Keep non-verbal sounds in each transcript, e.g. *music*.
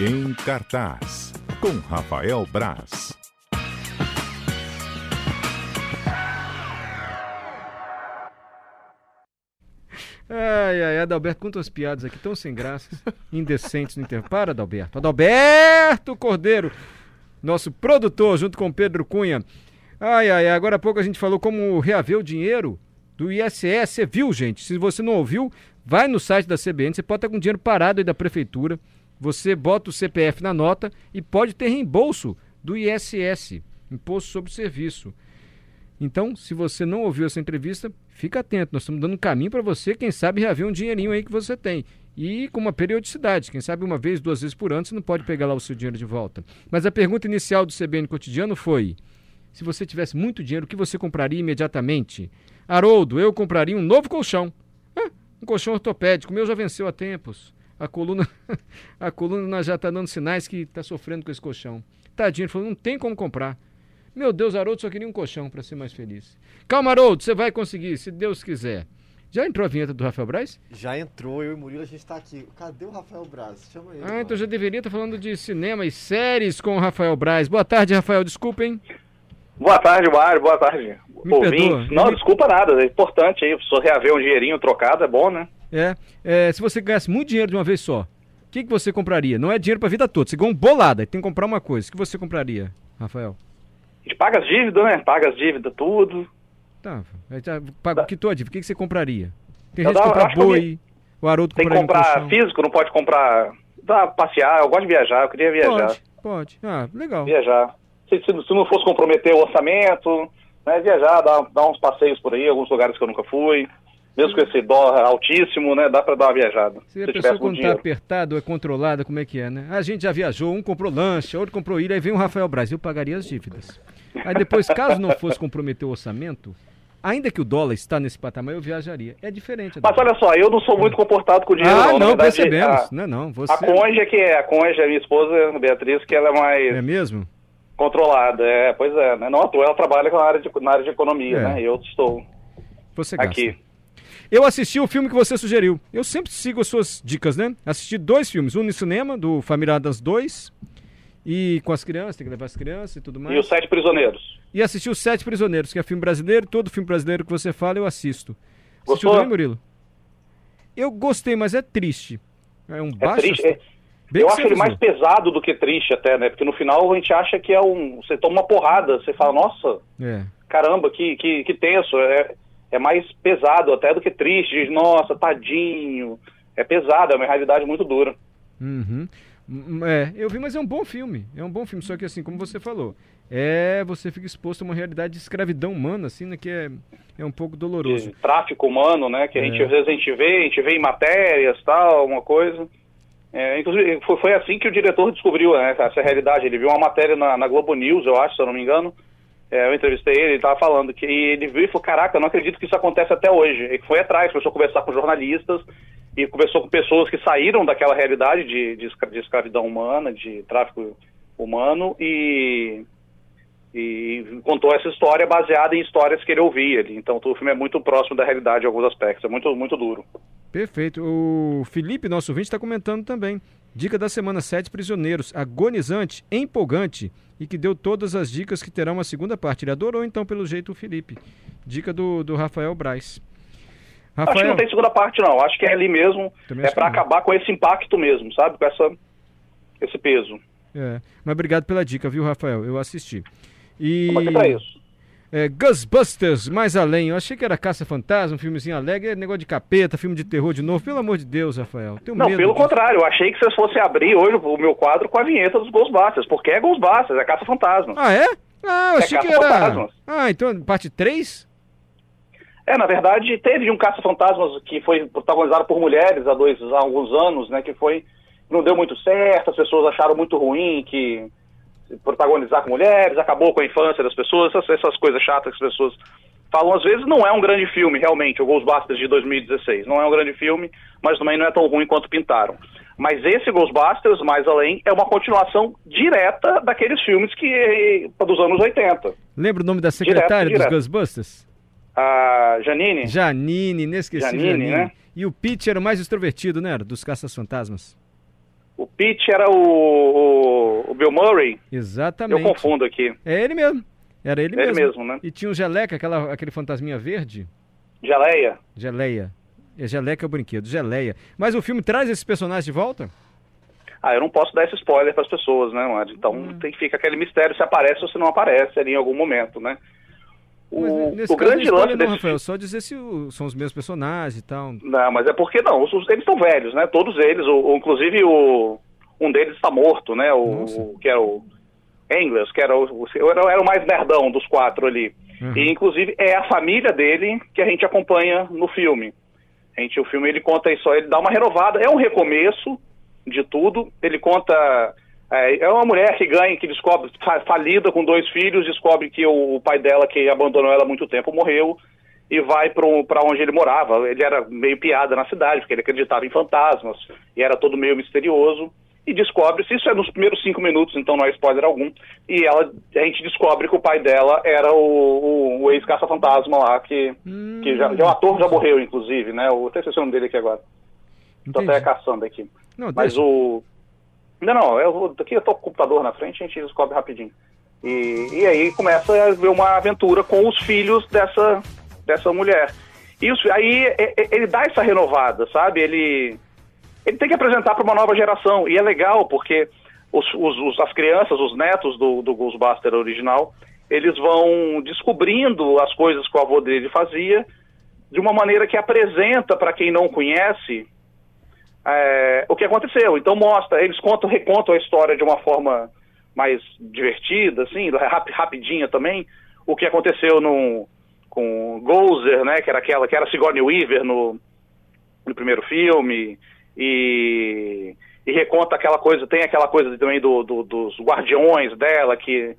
Em cartaz, com Rafael Braz. Ai, ai, Adalberto, quantas piadas aqui tão sem graças, indecentes no intervalo. Para, Adalberto. Adalberto Cordeiro, nosso produtor, junto com Pedro Cunha. Ai, ai, agora há pouco a gente falou como reaver o dinheiro do ISS. Você viu, gente? Se você não ouviu, vai no site da CBN, você pode estar com dinheiro parado aí da prefeitura. Você bota o CPF na nota e pode ter reembolso do ISS, Imposto sobre Serviço. Então, se você não ouviu essa entrevista, fica atento. Nós estamos dando um caminho para você, quem sabe, reaver um dinheirinho aí que você tem. E com uma periodicidade. Quem sabe uma vez, duas vezes por ano, você não pode pegar lá o seu dinheiro de volta. Mas a pergunta inicial do CBN Cotidiano foi: se você tivesse muito dinheiro, o que você compraria imediatamente? Haroldo, eu compraria um novo colchão. Ah, um colchão ortopédico. O meu já venceu há tempos. A coluna, *laughs* a coluna já está dando sinais que está sofrendo com esse colchão. Tadinho, ele falou: não tem como comprar. Meu Deus, Haroldo só queria um colchão para ser mais feliz. Calma, Haroldo, você vai conseguir, se Deus quiser. Já entrou a vinheta do Rafael Braz? Já entrou, eu e o Murilo, a gente tá aqui. Cadê o Rafael Braz? Chama ele. Ah, então já deveria estar falando de cinema e séries com o Rafael Braz. Boa tarde, Rafael, desculpem. Boa tarde, Mário, boa tarde. Me ouvintes. perdoa. Não, Me- desculpa nada, é importante aí, só reaver um dinheirinho trocado é bom, né? É, é, se você ganhasse muito dinheiro de uma vez só, o que, que você compraria? Não é dinheiro para a vida toda, você ganhou um bolada, tem que comprar uma coisa. O que você compraria, Rafael? A gente paga as dívidas, né? Paga as dívidas, tudo. Tá, já paga, quitou a dívida, o que, que você compraria? Tem gente que comprar acho que boi, o Haroldo Tem que um comprar físico, não pode comprar. Dá passear, eu gosto de viajar, eu queria viajar. Pode, pode. Ah, legal. Viajar. Se, se, se não fosse comprometer o orçamento, né? Viajar, dar, dar uns passeios por aí, alguns lugares que eu nunca fui. Mesmo com esse dó altíssimo, né? Dá pra dar uma viajada. Se a eu pessoa quando tá apertado ou é controlada, como é que é, né? A gente já viajou, um comprou lanche, outro comprou ilha, aí vem o Rafael Braz, eu pagaria as dívidas. Aí depois, caso não fosse comprometer o orçamento, ainda que o dólar está nesse patamar, eu viajaria. É diferente. Mas olha só, eu não sou muito comportado com o dinheiro, ah, não. não, Na percebemos. a- Não, não, você... A Conde é que é, a Conde é minha esposa, a Beatriz, que ela é mais É mesmo? controlada. É, pois é, né? Não à toa, ela trabalha com a área de, na área de economia, É. né? Eu estou Você gasta. aqui. Eu assisti o filme que você sugeriu. Eu sempre sigo as suas dicas, né? Assisti dois filmes. Um no cinema, do Família das 2. E com as crianças, tem que levar as crianças e tudo mais. E os Sete Prisioneiros. E assisti os Sete Prisioneiros, que é filme brasileiro. Todo filme brasileiro que você fala, eu assisto. Assistiu Gostou? também, Murilo? Eu gostei, mas é triste. É um É baixo... triste. é- eu acho ele mais pesado do que triste até, né? Porque no final a gente acha que é um... Você toma uma porrada, você fala, nossa, É. caramba, que, que, que tenso. É, é mais pesado até do que triste. Diz, nossa, tadinho. É pesado, é uma realidade muito dura. Uhum. Hum, É, eu vi, mas é um bom filme. É um bom filme, só que assim, como você falou, é você fica exposto a uma realidade de escravidão humana, assim, né, que é, é um pouco doloroso. de tráfico humano, né? Que a gente É. às vezes a gente vê, a gente vê em matérias, tal, uma coisa. É, inclusive, foi, foi assim que o diretor descobriu né, essa realidade. Ele viu uma matéria na, na Globo News, eu acho, se eu não me engano. É, eu entrevistei ele, ele estava falando que ele viu e falou, caraca, eu não acredito que isso acontece até hoje. Ele foi atrás, começou a conversar com jornalistas e conversou com pessoas que saíram daquela realidade de, de, escra- de escravidão humana, de tráfico humano e, e contou essa história baseada em histórias que ele ouvia. ali. Então o filme é muito próximo da realidade em alguns aspectos, é muito, muito duro. Perfeito. O Felipe, nosso ouvinte, está comentando também. Dica da semana: Sete Prisioneiros. Agonizante, empolgante e que deu todas as dicas que terá uma segunda parte. Ele adorou, então, pelo jeito, o Felipe. Dica do, do Rafael Braz. Acho que Rafael, não tem segunda parte não, acho que é ali mesmo, Também é para que acabar com esse impacto mesmo, sabe? Com essa, esse peso. é, mas obrigado pela dica, viu, Rafael? Eu assisti. E Estamos aqui pra isso. É, Ghostbusters, mais além. Eu achei que era Caça Fantasma, um filmezinho alegre. É negócio de capeta, filme de terror de novo. Pelo amor de Deus, Rafael. Tenho Não, medo pelo disso. contrário, eu achei que vocês fossem abrir hoje o meu quadro com a vinheta dos Ghostbusters, porque é Ghostbusters, é Caça-Fantasma. Ah, é? Ah, eu É achei que era. Ah, então, parte 3? É, na verdade, teve um Caça-Fantasmas que foi protagonizado por mulheres há, dois, há alguns anos, né, que foi, não deu muito certo, as pessoas acharam muito ruim que protagonizar com mulheres, acabou com a infância das pessoas, essas, essas coisas chatas que as pessoas falam às vezes, não é um grande filme, realmente, o Ghostbusters de 2016, não é um grande filme, mas também não é tão ruim quanto pintaram. Mas esse Ghostbusters, mais além, é uma continuação direta daqueles filmes que dos anos 80. Lembra o nome da secretária direto. dos Ghostbusters? A Janine, Janine, inesquecível Janine, Janine. né? E o Pete era o mais extrovertido, né? Dos Caças Fantasmas. O Pete era o, o, o Bill Murray. Exatamente. Eu confundo aqui. É ele mesmo. Era ele, Ele mesmo. mesmo, né? E tinha o Geleca, aquela, aquele fantasminha verde. Geleia. Geleia. É Geleca é o brinquedo, Geleia. Mas o filme traz esses personagens de volta? Ah, eu não posso dar esse spoiler para as pessoas, né, Mad? Então Hum. tem que ficar aquele mistério se aparece ou se não aparece ali em algum momento, né? O, nesse o caso, grande não lance spoiler desse não, Rafael, só dizer se o- são os mesmos personagens e tal. Não, mas é porque não, os- eles estão velhos, né? Todos eles, o, inclusive o um deles está morto, né? O, que era o Engels, que era o, o- era, era o mais nerdão dos quatro ali. Uhum. E inclusive é a família dele que a gente acompanha no filme. A gente, o filme ele conta isso, ele dá uma renovada, é um recomeço de tudo. Ele conta é, é uma mulher que ganha, que descobre fa- falida com dois filhos, descobre que o, o pai dela que abandonou ela há muito tempo morreu e vai para onde ele morava. Ele era meio piada na cidade, porque ele acreditava em fantasmas e era todo meio misterioso. E descobre-se, isso é nos primeiros cinco minutos, então não é spoiler algum. E ela, a gente descobre que o pai dela era o, o, o ex-caça-fantasma lá, que, que já, já- o ator já morreu, inclusive, né? Eu até esqueci o nome dele aqui agora. Tô Entendi. até caçando aqui. Não, Mas deixa. o. Não, não, eu aqui eu tô com o computador na frente, a gente descobre rapidinho. E, e aí começa a ver uma aventura com os filhos dessa, dessa mulher. E os- aí ele dá essa renovada, sabe? Ele, ele tem que apresentar para uma nova geração. E é legal, porque os- os- as crianças, os netos do, do Ghostbuster original, eles vão descobrindo as coisas que o avô dele fazia de uma maneira que apresenta para quem não conhece é, o que aconteceu. Então mostra, eles contam, recontam a história de uma forma mais divertida, assim, rap- rapidinha também, o que aconteceu no, com Gozer, né, que era aquela que era Sigourney Weaver no, no primeiro filme, e, e reconta aquela coisa, tem aquela coisa também do, do- dos guardiões dela, que,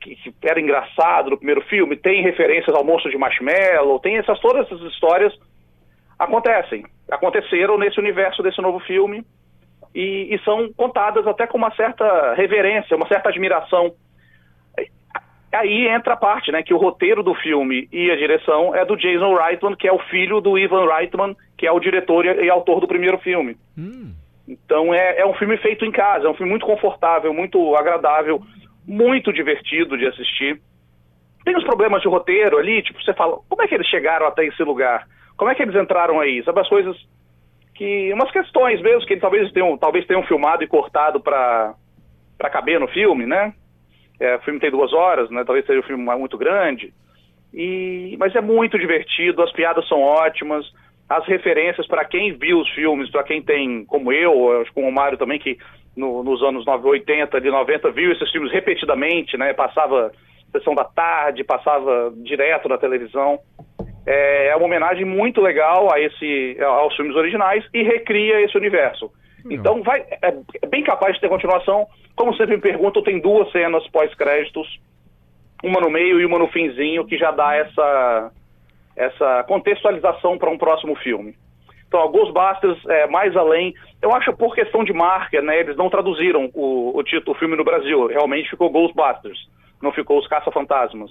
que, que era engraçado no primeiro filme, tem referências ao monstro de Marshmallow, tem essas, todas essas histórias acontecem, aconteceram nesse universo desse novo filme e, e são contadas até com uma certa reverência, uma certa admiração. Aí entra a parte, né, que o roteiro do filme e a direção é do Jason Reitman, que é o filho do Ivan Reitman, que é o diretor e, e autor do primeiro filme. Hum, Então é, é um filme feito em casa, é um filme muito confortável, muito agradável, muito divertido de assistir. Tem os problemas de roteiro ali, tipo, você fala, como é que eles chegaram até esse lugar? Como é que eles entraram aí? Sabe as coisas que. umas questões mesmo que talvez tenham, talvez tenham filmado e cortado para caber no filme, né? É, o filme tem duas horas, né? Talvez seja um filme muito grande. E, mas é muito divertido, as piadas são ótimas, as referências para quem viu os filmes, para quem tem, como eu, acho que o Mário também, que no- nos anos 9, 80, de 90, viu esses filmes repetidamente, né? Passava sessão da tarde, passava direto na televisão. É, é uma homenagem muito legal a esse, aos filmes originais e recria esse universo. Então vai, é, é bem capaz de ter continuação. Como sempre me perguntam, tem duas cenas pós-créditos, uma no meio e uma no finzinho, que já dá essa, essa contextualização para um próximo filme. Então, Ghostbusters, é, mais além, eu acho por questão de marca, né, eles não traduziram o, o título, o filme no Brasil, realmente ficou Ghostbusters, não ficou Os Caça-Fantasmas.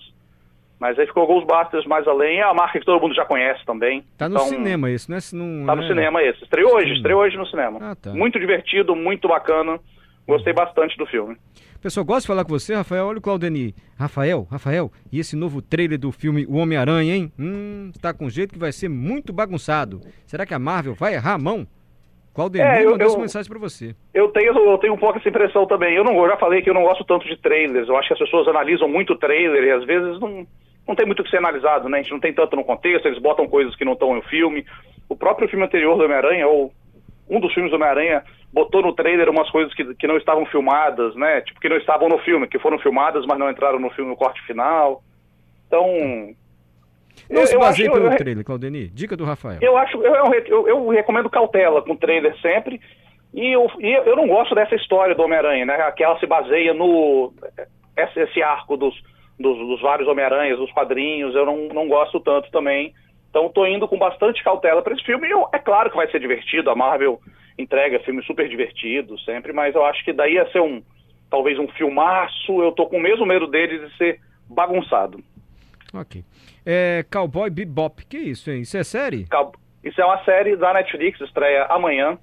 Mas aí ficou Ghostbusters mais além, é a marca que todo mundo já conhece também. tá no Então, cinema esse, não é? se Não, Tá no né? cinema esse. Estreou hoje, estreou hoje no cinema. Ah, tá. Muito divertido, muito bacana. Gostei bastante do filme. Pessoal, gosto de falar com você, Rafael. Olha o Claudeni. Rafael, Rafael, e esse novo trailer do filme O Homem-Aranha, hein? Hum, tá com jeito que vai ser muito bagunçado. Será que a Marvel vai errar a mão? Claudeni É, eu- mandou essa eu- mensagem pra você. Eu tenho, eu tenho um pouco essa impressão também. Eu não eu já falei que eu não gosto tanto de trailers. Eu acho que as pessoas analisam muito trailer e às vezes não, não tem muito o que ser analisado, né? A gente não tem tanto no contexto, eles botam coisas que não estão no filme. O próprio filme anterior do Homem-Aranha, ou um dos filmes do Homem-Aranha, botou no trailer umas coisas que, que não estavam filmadas, né? Tipo, que não estavam no filme, que foram filmadas, mas não entraram no filme no corte final. Então. Não se eu baseie acho- pelo eu- trailer, Claudeni. Dica do Rafael. eu acho, eu, eu, eu- eu recomendo cautela com o trailer sempre. E eu, e eu não gosto dessa história do Homem-Aranha, né? Que ela se baseia no. Esse, esse arco dos, dos, dos vários Homem-Aranhas, dos quadrinhos, eu não, não gosto tanto também. Então tô indo com bastante cautela para esse filme. E eu- é claro que vai ser divertido, a Marvel entrega filmes super divertidos sempre, mas eu acho que daí ia ser um. Talvez um filmaço, eu tô com o mesmo medo dele de ser bagunçado. Ok. É, Cowboy Bebop. Que isso, hein? Isso é série? Isso é uma série da Netflix, estreia amanhã.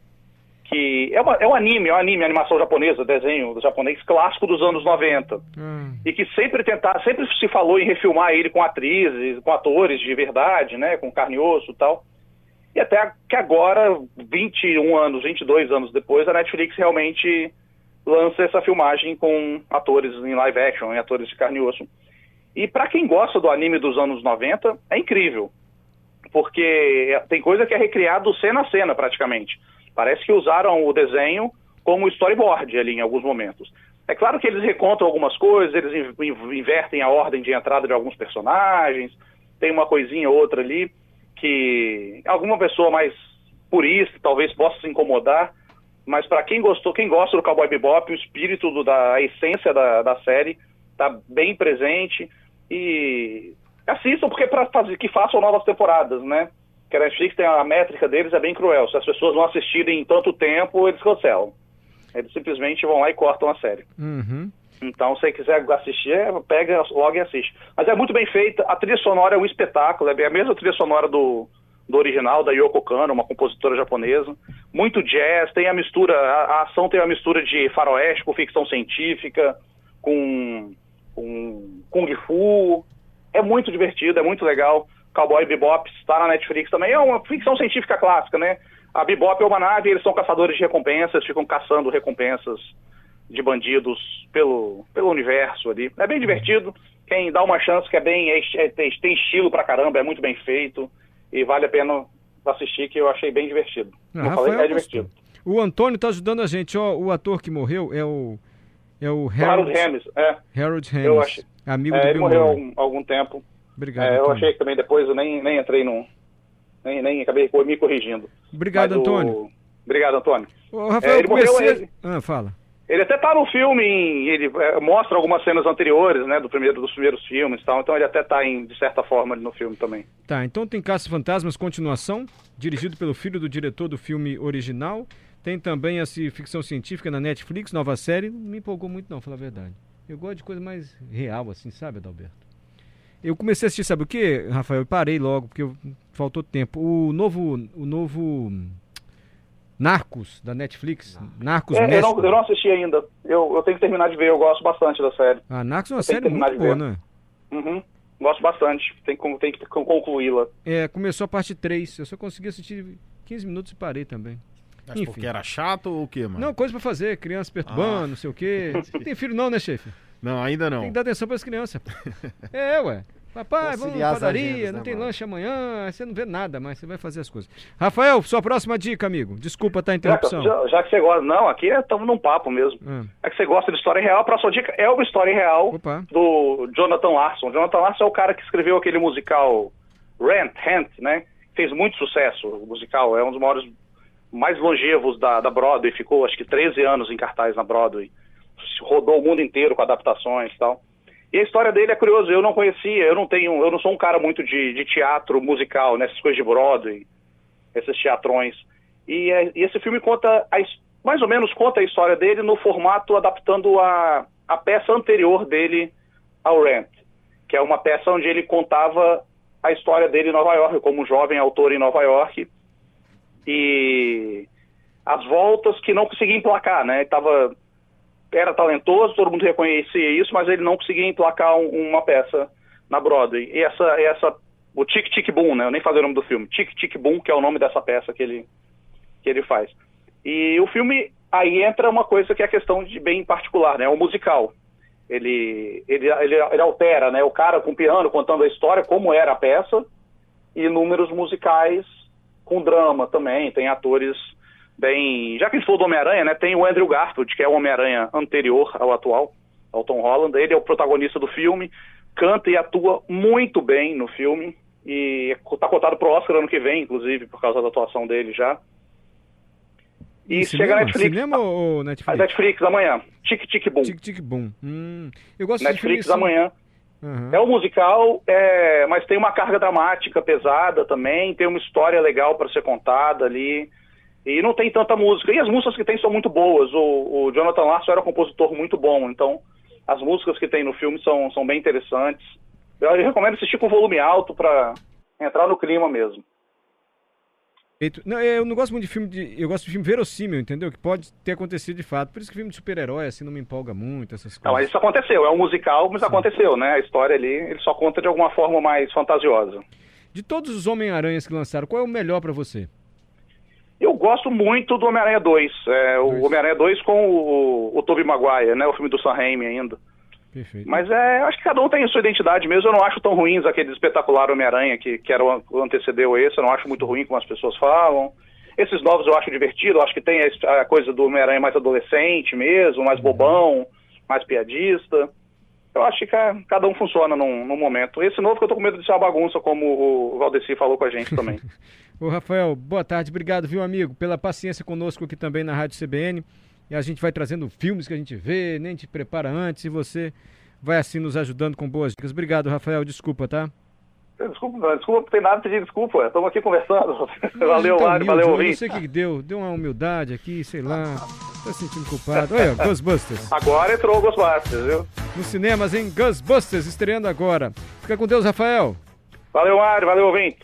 Que é, uma, é um anime, é um anime, animação japonesa, desenho japonês clássico dos anos 90. Hum. E que sempre tentar, sempre se falou em refilmar ele com atrizes, com atores de verdade, né, com carne e osso e tal. E até que agora, 21 anos, 22 anos depois, a Netflix realmente lança essa filmagem com atores em live action, em atores de carne e osso. E para quem gosta do anime dos anos 90, é incrível. Porque tem coisa que é recriado cena a cena, praticamente. Parece que usaram o desenho como storyboard ali em alguns momentos. É claro que eles recontam algumas coisas, eles invertem a ordem de entrada de alguns personagens, tem uma coisinha ou outra ali que alguma pessoa mais purista talvez possa se incomodar, mas para quem gostou, quem gosta do Cowboy Bebop, o espírito do, da a essência da, da série está bem presente e assistam porque para fazer que façam novas temporadas, né? Que a Netflix tem a métrica deles é bem cruel. Se as pessoas não assistirem em tanto tempo, eles cancelam. Eles simplesmente vão lá e cortam a série. Uhum. Então, se quiser assistir, é, pega logo e assiste. Mas é muito bem feita. A trilha sonora é um espetáculo. É a mesma trilha sonora do, do original, da Yoko Kano, uma compositora japonesa. Muito jazz, tem a mistura, a, a ação tem a mistura de faroeste com ficção científica, com, com Kung Fu. É muito divertido, é muito legal. Cowboy Bebop está na Netflix também. É uma ficção científica clássica, né? A Bebop é uma nave, eles são caçadores de recompensas, ficam caçando recompensas de bandidos pelo, pelo universo ali. É bem divertido. Quem dá uma chance que é bem é, é, tem, estilo pra caramba, é muito bem feito e vale a pena assistir que eu achei bem divertido. Ah, eu falei, é divertido. O Antônio tá ajudando a gente, ó, o ator que morreu é o é o Harold Harold, Ramis, é. Harold Eu Ramis, achei. amigo É, do ele Bill morreu há algum, algum tempo. Obrigado. É, eu Antônio. achei que também depois eu nem, nem entrei no. Nem, nem acabei me corrigindo. Obrigado, Mas o- Antônio. Obrigado, Antônio. Ô, Rafael, É, ele morreu, comecei... ele- Ah, fala. Ele até tá no filme, ele é, mostra algumas cenas anteriores, né, do primeiro, dos primeiros filmes e tal, então ele até tá, em, de certa forma, ali no filme também. Tá, então tem Caça Fantasmas Continuação, dirigido pelo filho do diretor do filme original. Tem também essa ficção científica na Netflix, nova série. Não me empolgou muito não, falar a verdade. Eu gosto de coisa mais real, assim, sabe, Adalberto? Eu comecei a assistir, sabe o que, Rafael? Eu parei logo, porque eu- faltou tempo. O novo, o novo Narcos, da Netflix. Narcos É, eu, não, eu não assisti ainda, eu, eu tenho que terminar de ver, eu gosto bastante da série. Ah, Narcos é uma eu série que terminar muito de boa, ver. né? Uhum, gosto bastante, tem, tem que con- concluí-la. É, começou a parte 3. Eu só consegui assistir 15 minutos e parei também. Mas Enfim. porque era chato ou o quê, mano? Não, coisa pra fazer, criança perturbando, Ah. não sei o quê. Não tem filho não, né, chefe? Não, ainda não. Tem que dar atenção pras crianças. pô. é, ué. Papai, vamos na as padaria, agendas, não né, tem mano? lanche amanhã, aí você não vê nada, mas você vai fazer as coisas. Rafael, sua próxima dica, amigo. Desculpa tá a interrupção. já- já que você gosta, não, aqui estamos num papo mesmo. Ah, É que você gosta de história real, a próxima dica é uma história real Opa. do Jonathan Larson. Jonathan Larson é o cara que escreveu aquele musical Rent, Rent, né? Fez muito sucesso o musical, é um dos maiores, mais longevos da, da Broadway, ficou acho que 13 anos em cartaz na Broadway. Rodou o mundo inteiro com adaptações e tal. E a história dele é curiosa, eu não conhecia, eu não tenho, eu não sou um cara muito de, de teatro musical, nessas coisas de Broadway, esses teatrões. E, é- e esse filme conta, a mais ou menos conta a história dele no formato adaptando a, a peça anterior dele ao Rent, que é uma peça onde ele contava a história dele em Nova York, como um jovem autor em Nova York, e as voltas que não conseguia emplacar, né? Ele tava, era talentoso, todo mundo reconhecia isso, mas ele não conseguia emplacar um- uma peça na Broadway. E essa, essa o Tic Tic Boom, né? Eu nem falei o nome do filme. Tic Tic Boom, que é o nome dessa peça que ele, que ele faz. E o filme, aí entra uma coisa que é a questão de bem particular, né? O musical. Ele, ele, ele, ele altera, né? O cara com piano contando a história, como era a peça, e números musicais com drama também. Tem atores bem. Já que a gente falou do Homem-Aranha, né? Tem o Andrew Garfield, que é o Homem-Aranha anterior ao atual, ao Tom Holland. Ele é o protagonista do filme, canta e atua muito bem no filme. E está cotado pro Oscar ano que vem, inclusive, por causa da atuação dele já. E chega cinema? a Netflix. Cinema ou A Netflix? Netflix amanhã. Tic Tic Boom. Tic Tic Boom. Hum, eu gosto Netflix de assim. amanhã. Aham. É um musical, é, mas tem uma carga dramática pesada também, tem uma história legal para ser contada ali. E não tem tanta música. E as músicas que tem são muito boas. O, o Jonathan Larson era um compositor muito bom, então as músicas que tem no filme são, são bem interessantes. Eu recomendo assistir com volume alto para entrar no clima mesmo. Não, eu não gosto muito de filme de. Eu gosto de filme verossímil, entendeu? Que pode ter acontecido de fato. Por isso que filme de super-herói, assim, não me empolga muito, essas Não, mas coisas. isso aconteceu, é um musical, mas aconteceu, né? A história ali, ele só conta de alguma forma mais fantasiosa. De todos os Homem-Aranhas que lançaram, qual é o melhor pra você? Eu gosto muito do Homem-Aranha 2, é, o. Homem-Aranha 2 com o, o Tobey Maguire, né? O filme do Sam Raimi ainda. Perfeito. Mas é, acho que cada um tem a sua identidade mesmo. Eu não acho tão ruins aquele espetacular Homem-Aranha que, que era o, o antecedeu esse. Eu não acho muito ruim como as pessoas falam. Esses novos eu acho divertido. Eu acho que tem a, a coisa do Homem-Aranha mais adolescente mesmo, mais bobão, mais piadista. Eu acho que ca- cada um funciona num, num momento. Esse novo que eu tô com medo de ser uma bagunça, como o Valdeci falou com a gente também. *laughs* Ô, Rafael, boa tarde. Obrigado, viu, amigo, pela paciência conosco aqui também na Rádio CBN. E a gente vai trazendo filmes que a gente vê, nem te prepara antes e você vai assim nos ajudando com boas dicas. Obrigado, Rafael. Desculpa, tá? Desculpa, não, desculpa, não tem nada a pedir desculpa. Estamos aqui conversando. *laughs* valeu, Tá Mário, valeu, eu Não ouvinte. sei o que deu. Deu uma humildade aqui, sei lá. Tá se sentindo culpado. Olha, *laughs* Ghostbusters. Agora entrou o Ghostbusters, viu? Nos cinemas, em Ghostbusters, estreando agora. Fica com Deus, Rafael. Valeu, Mário, valeu, ouvinte.